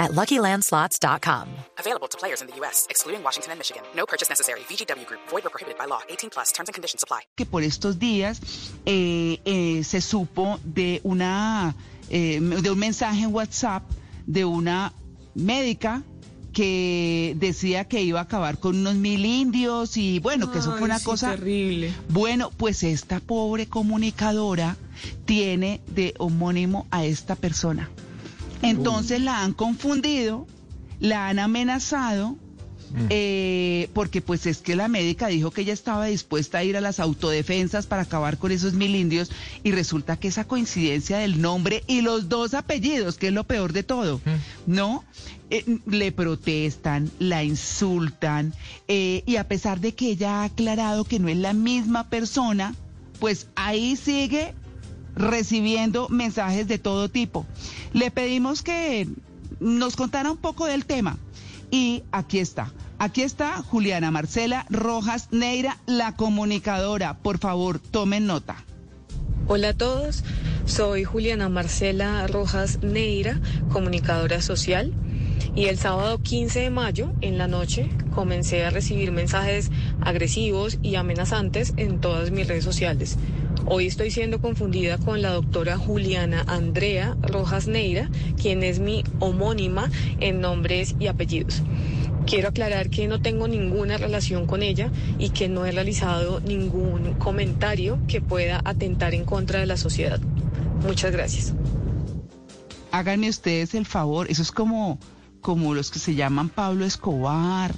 at LuckyLandSlots.com. Available to players in the U.S., excluding Washington and Michigan. No purchase necessary. VGW Group. Void or prohibited by law. 18 plus. Terms and conditions apply. que por estos días eh, eh, se supo de una eh, de un mensaje en WhatsApp de una médica que decía que iba a acabar con unos mil indios y bueno, que eso fue Ay, una sí, cosa terrible. Bueno, pues esta pobre comunicadora tiene de homónimo a esta persona. Entonces la han confundido, la han amenazado, eh, porque pues es que la médica dijo que ella estaba dispuesta a ir a las autodefensas para acabar con esos mil indios y resulta que esa coincidencia del nombre y los dos apellidos, que es lo peor de todo, ¿no? Eh, le protestan, la insultan eh, y a pesar de que ella ha aclarado que no es la misma persona, pues ahí sigue recibiendo mensajes de todo tipo. Le pedimos que nos contara un poco del tema y aquí está. Aquí está Juliana Marcela Rojas Neira, la comunicadora. Por favor, tomen nota. Hola a todos, soy Juliana Marcela Rojas Neira, comunicadora social. Y el sábado 15 de mayo, en la noche, comencé a recibir mensajes agresivos y amenazantes en todas mis redes sociales. Hoy estoy siendo confundida con la doctora Juliana Andrea Rojas Neira, quien es mi homónima en nombres y apellidos. Quiero aclarar que no tengo ninguna relación con ella y que no he realizado ningún comentario que pueda atentar en contra de la sociedad. Muchas gracias. Háganme ustedes el favor, eso es como, como los que se llaman Pablo Escobar,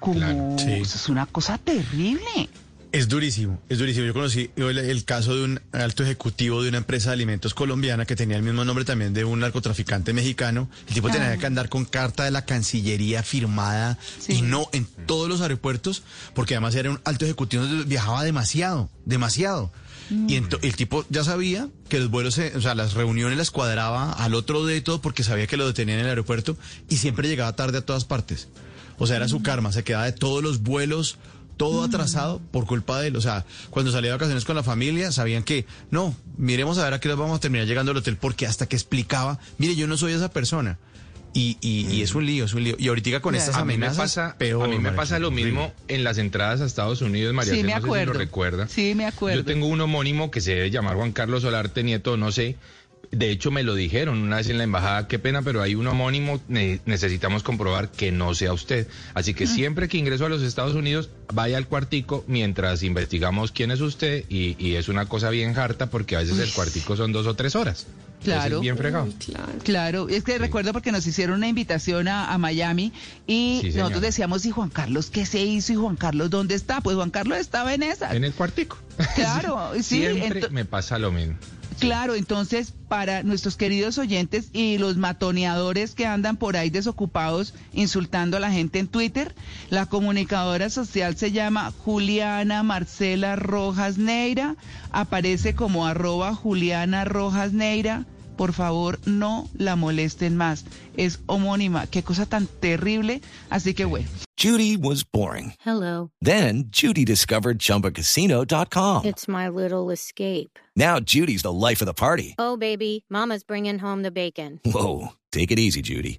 como Claro, sí. eso es una cosa terrible. Es durísimo, es durísimo. Yo conocí el, el caso de un alto ejecutivo de una empresa de alimentos colombiana que tenía el mismo nombre también de un narcotraficante mexicano. El tipo tenía que andar con carta de la Cancillería firmada Sí. y no en todos los aeropuertos, porque además era un alto ejecutivo, viajaba demasiado, demasiado. Y ento- el tipo ya sabía que los vuelos, se- o sea, las reuniones las cuadraba al otro de todo porque sabía que lo detenían en el aeropuerto y siempre llegaba tarde a todas partes. O sea, era su karma, se quedaba de todos los vuelos, todo atrasado por culpa de él. O sea, cuando salía de vacaciones con la familia, sabían que, no, miremos a ver a qué hora vamos a terminar llegando al hotel, porque hasta que explicaba, mire, yo no soy esa persona. Y, y, y es un lío, es un lío. Y ahorita con estas A mí me amenazas, pasa, peor, a mí me pasa lo mismo en las entradas a Estados Unidos, María Sí, me no sé si acuerdo. lo recuerda. Sí, me acuerdo. Yo tengo un homónimo que se debe llamar Juan Carlos Solarte Nieto, no sé. De hecho, me lo dijeron una vez en la embajada, qué pena, pero hay un homónimo, ne- necesitamos comprobar que no sea usted. Así Mm. que siempre que ingreso a los Estados Unidos, vaya al cuartico mientras investigamos quién es usted y, y es una cosa bien harta porque a veces el cuartico son dos o tres horas. Claro. bien fregado. Claro, es que recuerdo porque nos hicieron una invitación a, a Miami y Sí, nosotros decíamos, ¿y Juan Carlos qué se hizo? ¿Y Juan Carlos dónde está? Pues Juan Carlos estaba en esa. En el cuartico. Claro, sí. Siempre me pasa lo mismo. Claro, entonces para nuestros queridos oyentes y los matoneadores que andan por ahí desocupados insultando a la gente en Twitter, la comunicadora social se llama Juliana Marcela Rojas Neira, aparece como arroba Juliana Rojas Neira. Por favor, no la molesten más. Es homónima. Qué cosa tan terrible. Así que bueno. Judy was boring. Hello. Then Judy discovered ChumbaCasino.com. It's my little escape. Now Judy's the life of the party. Oh, baby, Mama's bringing home the bacon. Whoa, take it easy, Judy.